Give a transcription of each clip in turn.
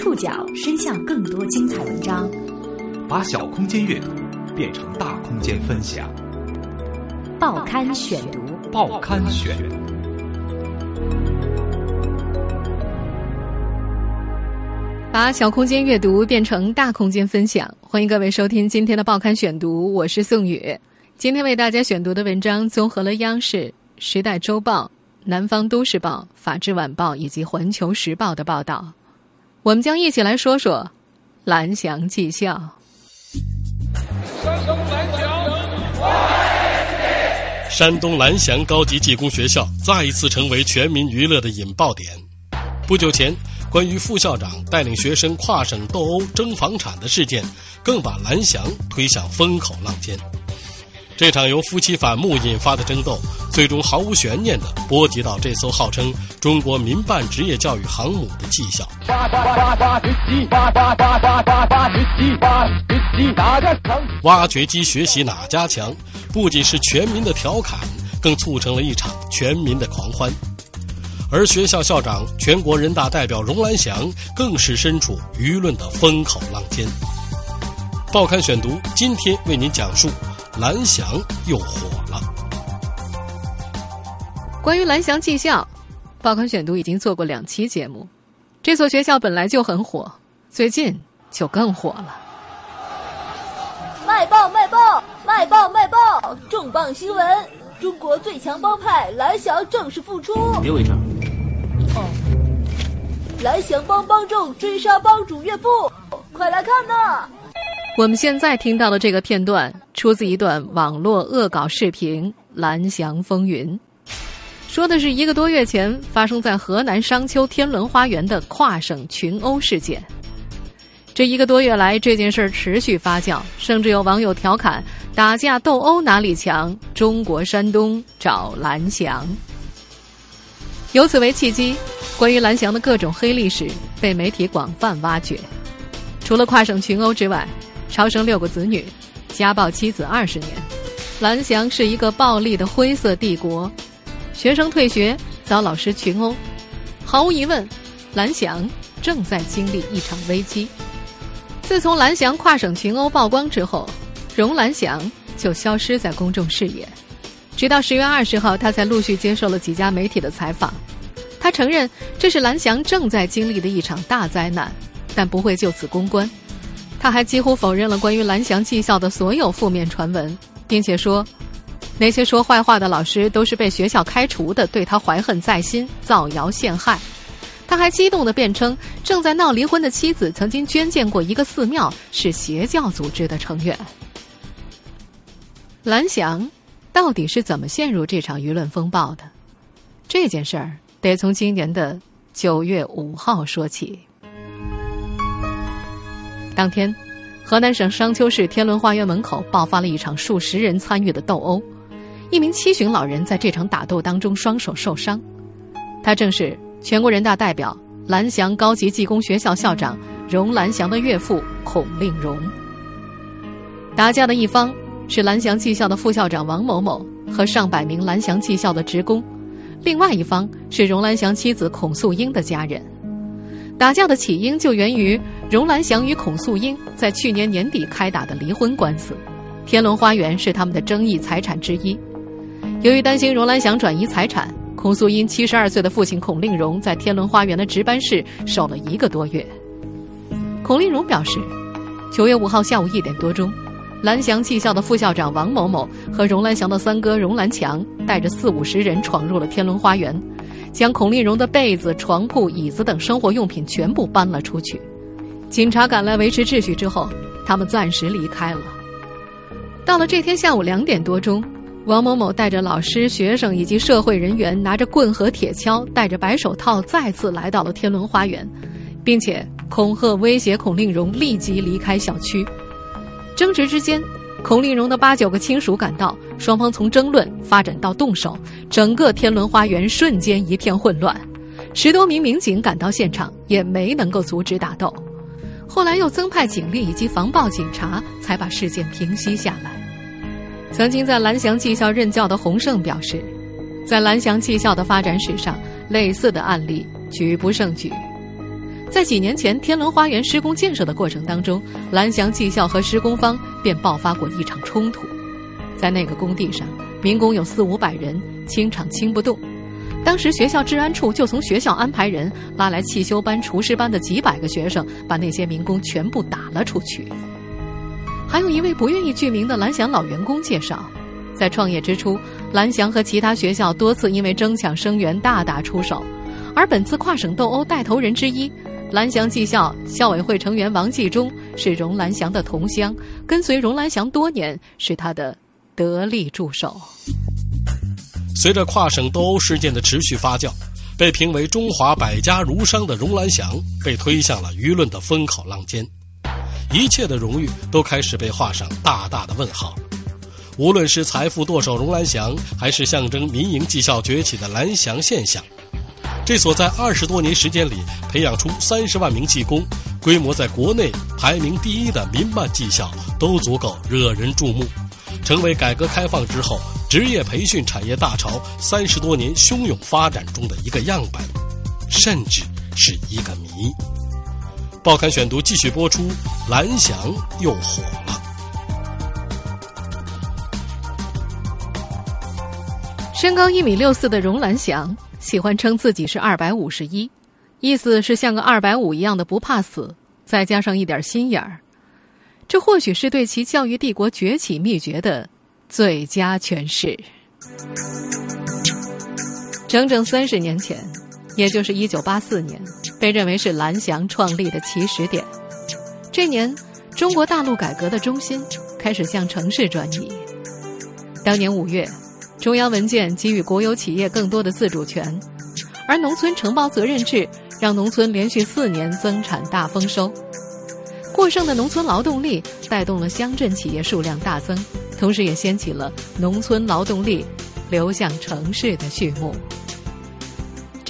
触角伸向更多精彩文章，把小空间阅读变成大空间分享。报刊选读，报刊选。把小空间阅读变成大空间分享，欢迎各位收听今天的报刊选读，我是宋宇。今天为大家选读的文章综合了央视、《时代周报》、南方都市报、法制晚报以及环球时报的报道。我们将一起来说说蓝翔技校。山东蓝翔，山东蓝翔高级技工学校再一次成为全民娱乐的引爆点。不久前。关于副校长带领学生跨省斗殴争房产的事件，更把蓝翔推向风口浪尖。这场由夫妻反目引发的争斗，最终毫无悬念地波及到这艘号称中国民办职业教育航母的技校。挖掘机学习哪家强？不仅是全民的调侃，更促成了一场全民的狂欢。而学校校长、全国人大代表荣兰祥更是身处舆论的风口浪尖。报刊选读今天为您讲述：蓝翔又火了。关于蓝翔技校，报刊选读已经做过两期节目。这所学校本来就很火，最近就更火了。卖报卖报卖报卖报！重磅新闻：中国最强帮派蓝翔正式复出。别围着。哦，蓝翔帮帮众追杀帮主岳父，快来看呐！我们现在听到的这个片段出自一段网络恶搞视频《蓝翔风云》，说的是一个多月前发生在河南商丘天伦花园的跨省群殴事件。这一个多月来，这件事儿持续发酵，甚至有网友调侃：“打架斗殴哪里强？中国山东找蓝翔。”由此为契机，关于蓝翔的各种黑历史被媒体广泛挖掘。除了跨省群殴之外，超生六个子女，家暴妻子二十年，蓝翔是一个暴力的灰色帝国。学生退学遭老师群殴，毫无疑问，蓝翔正在经历一场危机。自从蓝翔跨省群殴曝光之后，荣蓝翔就消失在公众视野。直到十月二十号，他才陆续接受了几家媒体的采访。他承认这是蓝翔正在经历的一场大灾难，但不会就此公关。他还几乎否认了关于蓝翔技校的所有负面传闻，并且说，那些说坏话的老师都是被学校开除的，对他怀恨在心，造谣陷害。他还激动地辩称，正在闹离婚的妻子曾经捐建过一个寺庙，是邪教组织的成员。蓝翔。到底是怎么陷入这场舆论风暴的？这件事儿得从今年的九月五号说起。当天，河南省商丘市天伦花园门口爆发了一场数十人参与的斗殴，一名七旬老人在这场打斗当中双手受伤。他正是全国人大代表、蓝翔高级技工学校校长荣蓝翔的岳父孔令荣。打架的一方。是蓝翔技校的副校长王某某和上百名蓝翔技校的职工，另外一方是荣蓝翔妻子孔素英的家人。打架的起因就源于荣蓝翔与孔素英在去年年底开打的离婚官司，天伦花园是他们的争议财产之一。由于担心荣兰祥转移财产，孔素英七十二岁的父亲孔令荣在天伦花园的值班室守了一个多月。孔令荣表示，九月五号下午一点多钟。蓝翔技校的副校长王某某和荣兰祥的三哥荣兰强带着四五十人闯入了天伦花园，将孔令荣的被子、床铺、椅子等生活用品全部搬了出去。警察赶来维持秩序之后，他们暂时离开了。到了这天下午两点多钟，王某某带着老师、学生以及社会人员，拿着棍和铁锹，戴着白手套，再次来到了天伦花园，并且恐吓威胁孔令荣立即离开小区。争执之间，孔令荣的八九个亲属赶到，双方从争论发展到动手，整个天伦花园瞬间一片混乱。十多名民警赶到现场，也没能够阻止打斗。后来又增派警力以及防暴警察，才把事件平息下来。曾经在蓝翔技校任教的洪胜表示，在蓝翔技校的发展史上，类似的案例举不胜举。在几年前天伦花园施工建设的过程当中，蓝翔技校和施工方便爆发过一场冲突。在那个工地上，民工有四五百人，清场清不动。当时学校治安处就从学校安排人拉来汽修班、厨师班的几百个学生，把那些民工全部打了出去。还有一位不愿意具名的蓝翔老员工介绍，在创业之初，蓝翔和其他学校多次因为争抢生源大打出手，而本次跨省斗殴带头人之一。蓝翔技校校委会成员王继忠是荣兰祥的同乡，跟随荣兰祥多年，是他的得力助手。随着跨省斗殴事件的持续发酵，被评为中华百家儒商的荣兰祥被推向了舆论的风口浪尖，一切的荣誉都开始被画上大大的问号。无论是财富舵手荣兰祥，还是象征民营技校崛起的蓝翔现象。这所在二十多年时间里培养出三十万名技工、规模在国内排名第一的民办技校，都足够惹人注目，成为改革开放之后职业培训产业大潮三十多年汹涌发展中的一个样本，甚至是一个谜。报刊选读继续播出，蓝翔又火了。身高一米六四的荣蓝翔。喜欢称自己是二百五十一，意思是像个二百五一样的不怕死，再加上一点心眼儿，这或许是对其教育帝国崛起秘诀的最佳诠释。整整三十年前，也就是一九八四年，被认为是蓝翔创立的起始点。这年，中国大陆改革的中心开始向城市转移。当年五月。中央文件给予国有企业更多的自主权，而农村承包责任制让农村连续四年增产大丰收。过剩的农村劳动力带动了乡镇企业数量大增，同时也掀起了农村劳动力流向城市的序幕。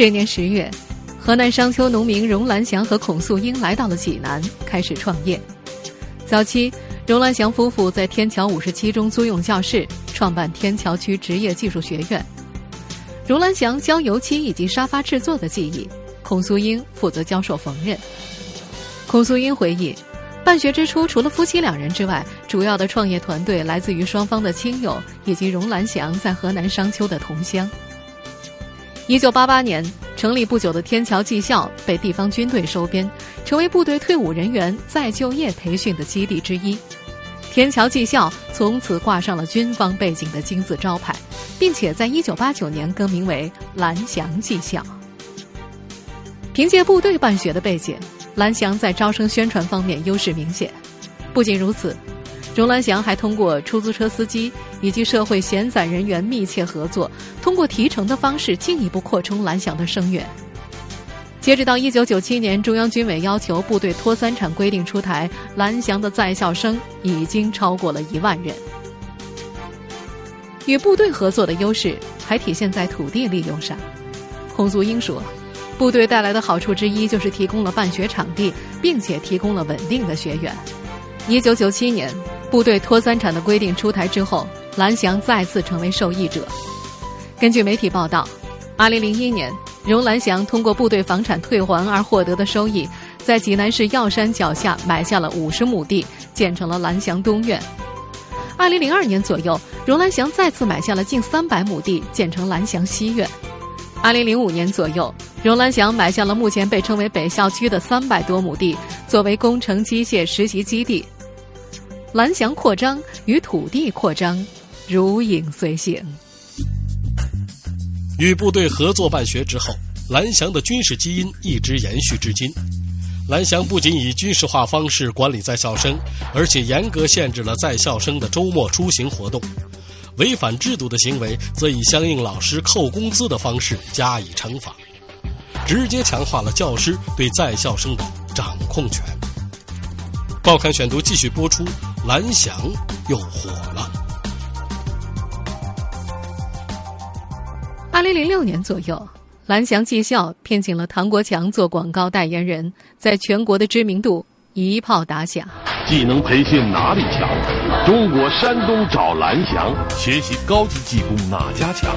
这年十月，河南商丘农民荣兰祥和孔素英来到了济南，开始创业。早期。荣兰祥夫妇在天桥五十七中租用教室，创办天桥区职业技术学院。荣兰祥教油漆以及沙发制作的技艺，孔素英负责教授缝纫。孔素英回忆，办学之初，除了夫妻两人之外，主要的创业团队来自于双方的亲友以及荣兰祥在河南商丘的同乡。一九八八年成立不久的天桥技校被地方军队收编，成为部队退伍人员再就业培训的基地之一。天桥技校从此挂上了军方背景的金字招牌，并且在一九八九年更名为蓝翔技校。凭借部队办学的背景，蓝翔在招生宣传方面优势明显。不仅如此，荣兰祥还通过出租车司机以及社会闲散人员密切合作，通过提成的方式进一步扩充蓝翔的生源。截止到一九九七年，中央军委要求部队脱三产规定出台，蓝翔的在校生已经超过了一万人。与部队合作的优势还体现在土地利用上。孔素英说，部队带来的好处之一就是提供了办学场地，并且提供了稳定的学员。一九九七年，部队脱三产的规定出台之后，蓝翔再次成为受益者。根据媒体报道，二零零一年。荣兰祥通过部队房产退还而获得的收益，在济南市药山脚下买下了五十亩地，建成了蓝翔东院。二零零二年左右，荣兰祥再次买下了近三百亩地，建成蓝翔西院。二零零五年左右，荣兰祥买下了目前被称为北校区的三百多亩地，作为工程机械实习基地。蓝翔扩张与土地扩张如影随形。与部队合作办学之后，蓝翔的军事基因一直延续至今。蓝翔不仅以军事化方式管理在校生，而且严格限制了在校生的周末出行活动，违反制度的行为则以相应老师扣工资的方式加以惩罚，直接强化了教师对在校生的掌控权。报刊选读继续播出，蓝翔又火了。二零零六年左右，蓝翔技校聘请了唐国强做广告代言人，在全国的知名度一炮打响。技能培训哪里强？中国山东找蓝翔，学习高级技工哪家强？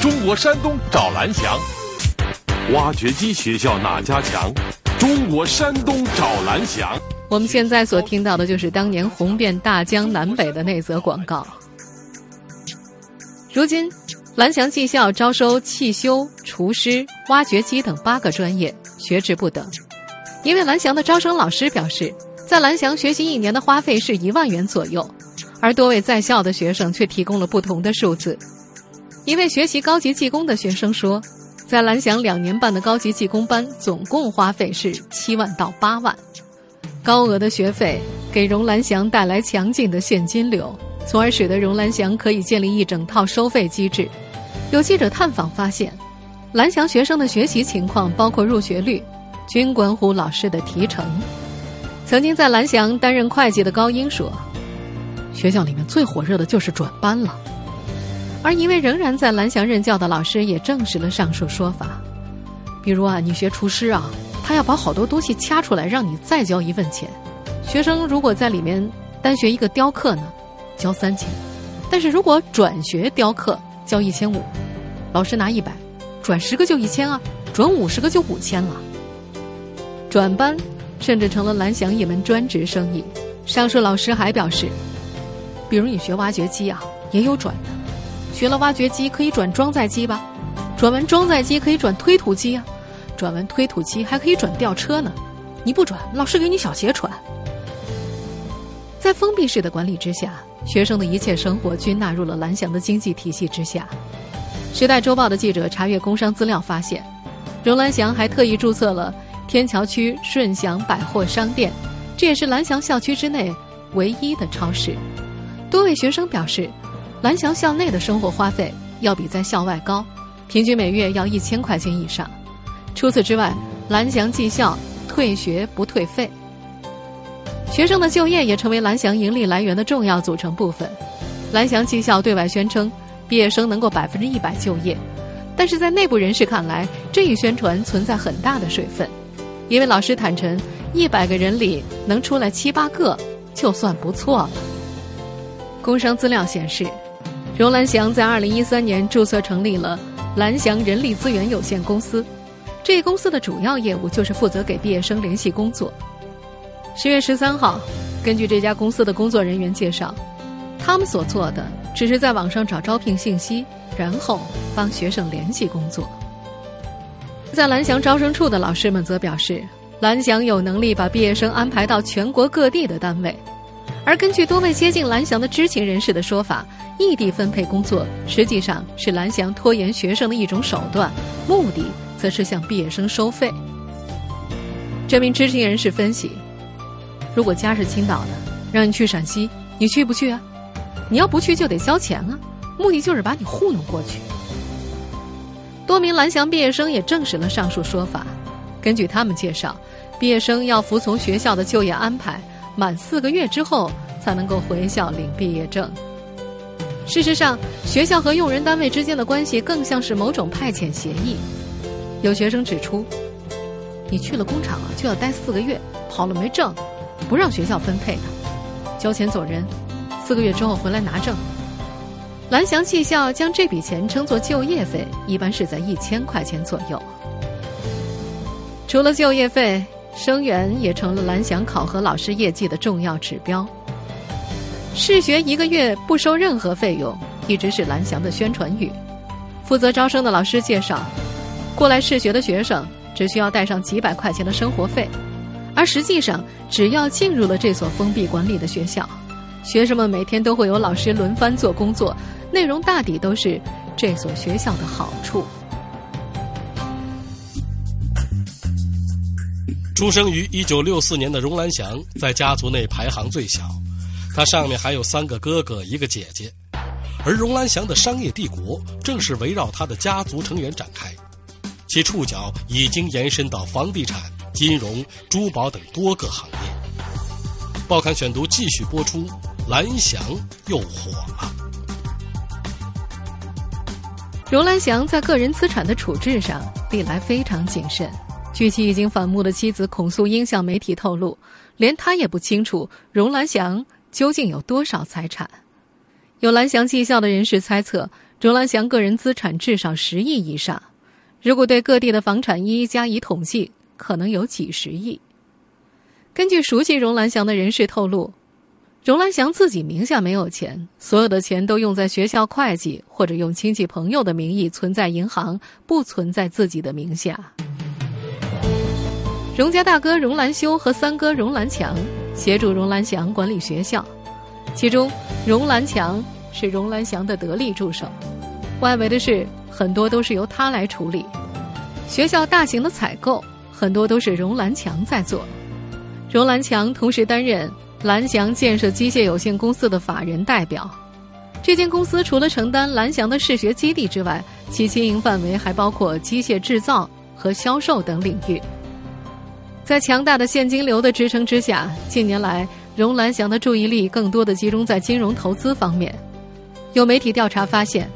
中国山东找蓝翔，挖掘机学校哪家强？中国山东找蓝翔。我们现在所听到的就是当年红遍大江南北的那则广告。如今，蓝翔技校招收汽修、厨师、挖掘机等八个专业，学制不等。一位蓝翔的招生老师表示，在蓝翔学习一年的花费是一万元左右，而多位在校的学生却提供了不同的数字。一位学习高级技工的学生说。在蓝翔两年半的高级技工班，总共花费是七万到八万。高额的学费给荣蓝翔带来强劲的现金流，从而使得荣蓝翔可以建立一整套收费机制。有记者探访发现，蓝翔学生的学习情况，包括入学率，均关乎老师的提成。曾经在蓝翔担任会计的高英说：“学校里面最火热的就是转班了。”而一位仍然在蓝翔任教的老师也证实了上述说法，比如啊，你学厨师啊，他要把好多东西掐出来，让你再交一份钱。学生如果在里面单学一个雕刻呢，交三千；但是如果转学雕刻，交一千五。老师拿一百，转十个就一千啊，转五十个就五千了。转班甚至成了蓝翔一门专职生意。上述老师还表示，比如你学挖掘机啊，也有转的。学了挖掘机可以转装载机吧，转完装载机可以转推土机啊，转完推土机还可以转吊车呢。你不转，老师给你小鞋穿。在封闭式的管理之下，学生的一切生活均纳入了蓝翔的经济体系之下。时代周报的记者查阅工商资料发现，荣蓝翔还特意注册了天桥区顺祥百货商店，这也是蓝翔校区之内唯一的超市。多位学生表示。蓝翔校内的生活花费要比在校外高，平均每月要一千块钱以上。除此之外，蓝翔技校退学不退费。学生的就业也成为蓝翔盈利来源的重要组成部分。蓝翔技校对外宣称，毕业生能够百分之一百就业，但是在内部人士看来，这一宣传存在很大的水分。一位老师坦诚，一百个人里能出来七八个，就算不错了。工商资料显示。荣蓝翔在二零一三年注册成立了蓝翔人力资源有限公司，这公司的主要业务就是负责给毕业生联系工作。十月十三号，根据这家公司的工作人员介绍，他们所做的只是在网上找招聘信息，然后帮学生联系工作。在蓝翔招生处的老师们则表示，蓝翔有能力把毕业生安排到全国各地的单位，而根据多位接近蓝翔的知情人士的说法。异地分配工作实际上是蓝翔拖延学生的一种手段，目的则是向毕业生收费。这名知情人士分析：如果家是青岛的，让你去陕西，你去不去啊？你要不去就得交钱啊，目的就是把你糊弄过去。多名蓝翔毕业生也证实了上述说法。根据他们介绍，毕业生要服从学校的就业安排，满四个月之后才能够回校领毕业证。事实上，学校和用人单位之间的关系更像是某种派遣协议。有学生指出，你去了工厂，就要待四个月，跑了没证，不让学校分配的，交钱走人，四个月之后回来拿证。蓝翔技校将这笔钱称作就业费，一般是在一千块钱左右。除了就业费，生源也成了蓝翔考核老师业绩的重要指标。试学一个月不收任何费用，一直是蓝翔的宣传语。负责招生的老师介绍，过来试学的学生只需要带上几百块钱的生活费，而实际上只要进入了这所封闭管理的学校，学生们每天都会有老师轮番做工作，内容大抵都是这所学校的好处。出生于一九六四年的荣兰祥，在家族内排行最小。他上面还有三个哥哥，一个姐姐，而荣兰祥的商业帝国正是围绕他的家族成员展开，其触角已经延伸到房地产、金融、珠宝等多个行业。报刊选读继续播出，蓝翔又火了。荣兰祥在个人资产的处置上历来非常谨慎，据其已经反目的妻子孔素英向媒体透露，连他也不清楚荣兰祥。究竟有多少财产？有蓝翔技校的人士猜测，荣兰祥个人资产至少十亿以上。如果对各地的房产一一加以统计，可能有几十亿。根据熟悉荣兰祥的人士透露，荣兰祥自己名下没有钱，所有的钱都用在学校会计或者用亲戚朋友的名义存在银行，不存在自己的名下。荣家大哥荣兰修和三哥荣兰强协助荣兰祥管理学校，其中荣兰强是荣兰祥的得力助手，外围的是很多都是由他来处理。学校大型的采购很多都是荣兰强在做。荣兰强同时担任蓝翔建设机械有限公司的法人代表。这间公司除了承担蓝翔的试学基地之外，其经营范围还包括机械制造和销售等领域。在强大的现金流的支撑之下，近年来荣兰祥的注意力更多的集中在金融投资方面。有媒体调查发现，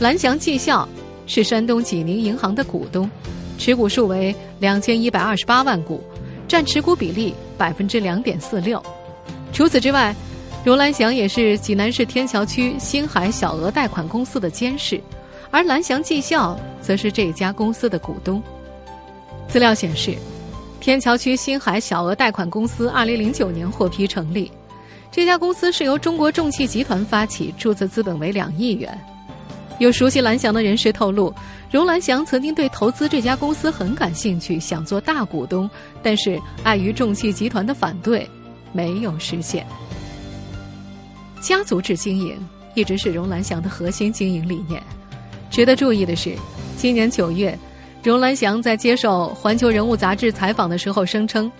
蓝翔技校是山东济宁银行的股东，持股数为两千一百二十八万股，占持股比例。百分之两点四六。除此之外，荣兰祥也是济南市天桥区星海小额贷款公司的监事，而蓝翔技校则是这家公司的股东。资料显示，天桥区星海小额贷款公司二零零九年获批成立，这家公司是由中国重汽集团发起，注册资本为两亿元。有熟悉蓝翔的人士透露，荣兰祥曾经对投资这家公司很感兴趣，想做大股东，但是碍于重汽集团的反对，没有实现。家族制经营一直是荣兰祥的核心经营理念。值得注意的是，今年九月，荣兰祥在接受《环球人物》杂志采访的时候声称，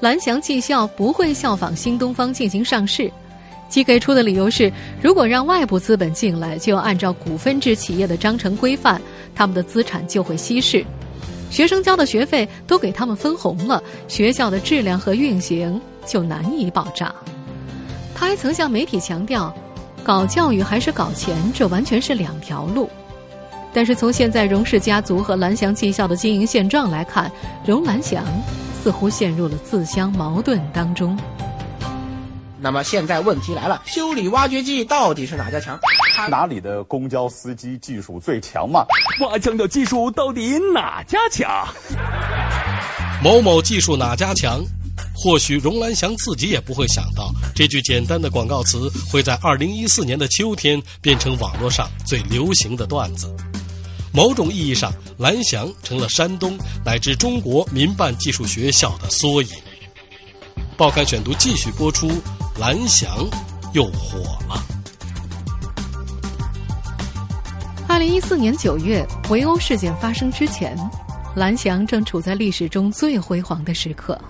蓝翔技校不会效仿新东方进行上市。其给出的理由是，如果让外部资本进来，就要按照股份制企业的章程规范，他们的资产就会稀释，学生交的学费都给他们分红了，学校的质量和运行就难以保障。他还曾向媒体强调，搞教育还是搞钱，这完全是两条路。但是从现在荣氏家族和蓝翔技校的经营现状来看，荣蓝翔似乎陷入了自相矛盾当中。那么现在问题来了，修理挖掘机到底是哪家强？哪里的公交司机技术最强嘛？挖墙的技术到底哪家强？某某技术哪家强？或许荣兰祥自己也不会想到，这句简单的广告词会在二零一四年的秋天变成网络上最流行的段子。某种意义上，蓝翔成了山东乃至中国民办技术学校的缩影。报刊选读继续播出。蓝翔又火了。二零一四年九月，围殴事件发生之前，蓝翔正处在历史中最辉煌的时刻。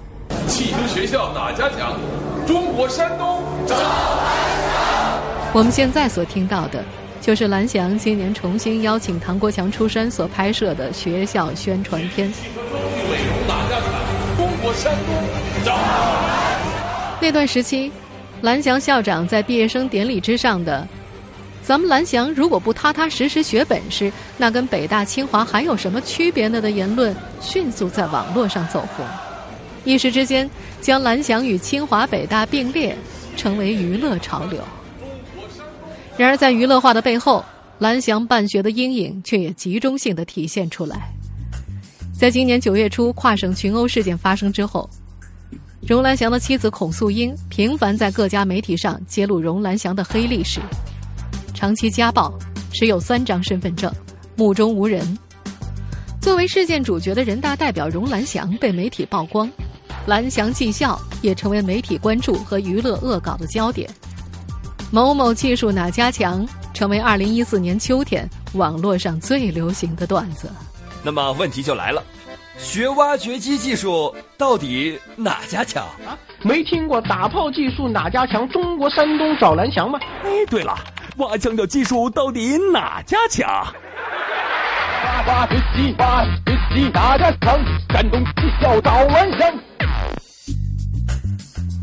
汽车学校哪家强？中国山东找蓝翔。我们现在所听到的，就是蓝翔今年重新邀请唐国强出山所拍摄的学校宣传片。汽车装备伟荣哪家强？中国山东找蓝翔。那段时期。蓝翔校长在毕业生典礼之上的“咱们蓝翔如果不踏踏实实学本事，那跟北大清华还有什么区别呢？”的言论迅速在网络上走红，一时之间将蓝翔与清华北大并列，成为娱乐潮流。然而，在娱乐化的背后，蓝翔办学的阴影却也集中性的体现出来。在今年九月初跨省群殴事件发生之后。荣兰祥的妻子孔素英频繁在各家媒体上揭露荣兰祥的黑历史：长期家暴，持有三张身份证，目中无人。作为事件主角的人大代表荣兰祥被媒体曝光，蓝翔技校也成为媒体关注和娱乐恶搞的焦点。某某技术哪家强，成为二零一四年秋天网络上最流行的段子。那么问题就来了。学挖掘机技术到底哪家强啊？没听过打炮技术哪家强？中国山东找蓝翔吗？哎，对了，挖墙脚技术到底哪家强？挖掘机，挖掘机哪家强？山东技校找蓝翔。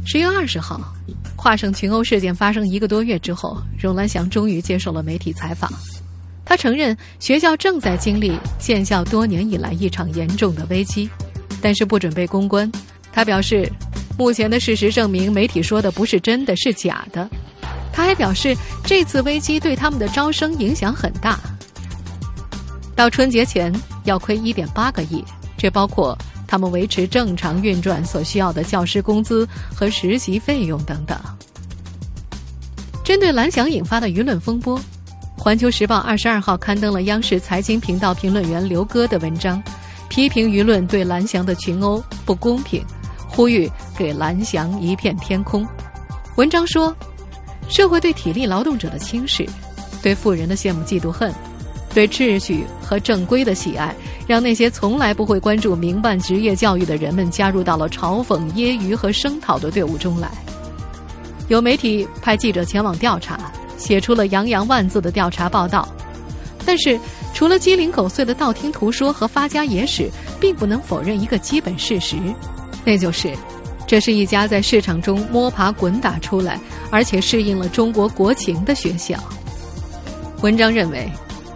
十月二十号，跨省群殴事件发生一个多月之后，荣兰祥终于接受了媒体采访。他承认学校正在经历建校多年以来一场严重的危机，但是不准备公关。他表示，目前的事实证明媒体说的不是真的，是假的。他还表示，这次危机对他们的招生影响很大。到春节前要亏一点八个亿，这包括他们维持正常运转所需要的教师工资和实习费用等等。针对蓝翔引发的舆论风波，《环球时报》二十二号刊登了央视财经频道评论员刘戈的文章，批评舆论对蓝翔的群殴不公平，呼吁给蓝翔一片天空。文章说，社会对体力劳动者的轻视，对富人的羡慕嫉妒恨。对秩序和正规的喜爱，让那些从来不会关注民办职业教育的人们加入到了嘲讽、揶揄和声讨的队伍中来。有媒体派记者前往调查，写出了洋洋万字的调查报道。但是，除了鸡零狗碎的道听途说和发家野史，并不能否认一个基本事实，那就是，这是一家在市场中摸爬滚打出来，而且适应了中国国情的学校。文章认为。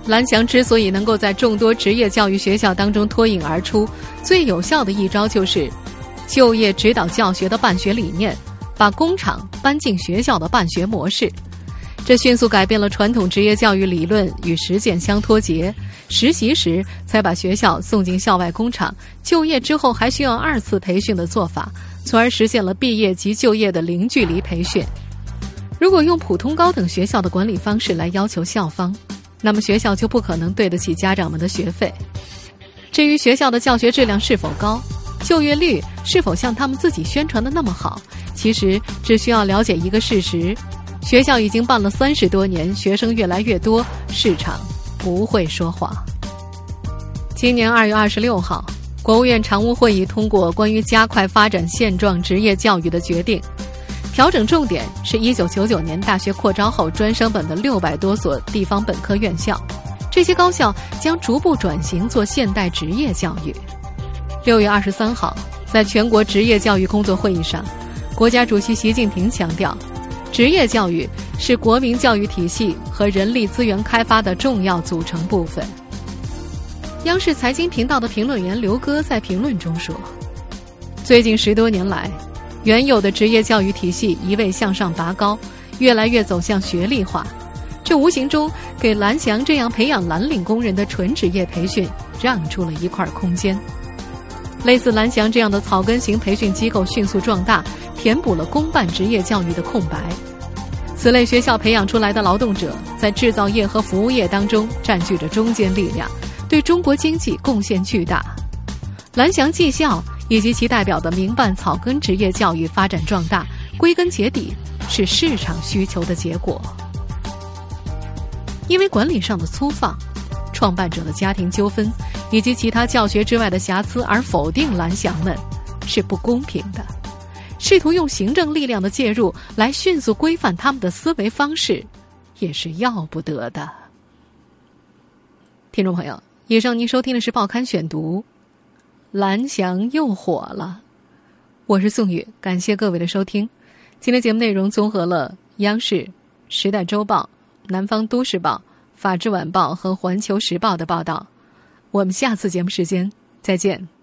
蓝翔之所以能够在众多职业教育学校当中脱颖而出，最有效的一招就是就业指导教学的办学理念，把工厂搬进学校的办学模式。这迅速改变了传统职业教育理论与实践相脱节，实习时才把学校送进校外工厂，就业之后还需要二次培训的做法，从而实现了毕业即就业的零距离培训。如果用普通高等学校的管理方式来要求校方，那么学校就不可能对得起家长们的学费。至于学校的教学质量是否高，就业率是否像他们自己宣传的那么好，其实只需要了解一个事实：学校已经办了三十多年，学生越来越多，市场不会说谎。今年二月二十六号，国务院常务会议通过关于加快发展现状职业教育的决定。调整重点是一九九九年大学扩招后专升本的六百多所地方本科院校，这些高校将逐步转型做现代职业教育。六月二十三号，在全国职业教育工作会议上，国家主席习近平强调，职业教育是国民教育体系和人力资源开发的重要组成部分。央视财经频道的评论员刘戈在评论中说：“最近十多年来。”原有的职业教育体系一味向上拔高，越来越走向学历化，这无形中给蓝翔这样培养蓝领工人的纯职业培训让出了一块空间。类似蓝翔这样的草根型培训机构迅速壮大，填补了公办职业教育的空白。此类学校培养出来的劳动者，在制造业和服务业当中占据着中坚力量，对中国经济贡献巨大。蓝翔技校。以及其代表的民办草根职业教育发展壮大，归根结底是市场需求的结果。因为管理上的粗放、创办者的家庭纠纷以及其他教学之外的瑕疵而否定蓝翔们，是不公平的。试图用行政力量的介入来迅速规范他们的思维方式，也是要不得的。听众朋友，以上您收听的是《报刊选读》。蓝翔又火了，我是宋宇，感谢各位的收听。今天节目内容综合了央视、时代周报、南方都市报、法制晚报和环球时报的报道。我们下次节目时间再见。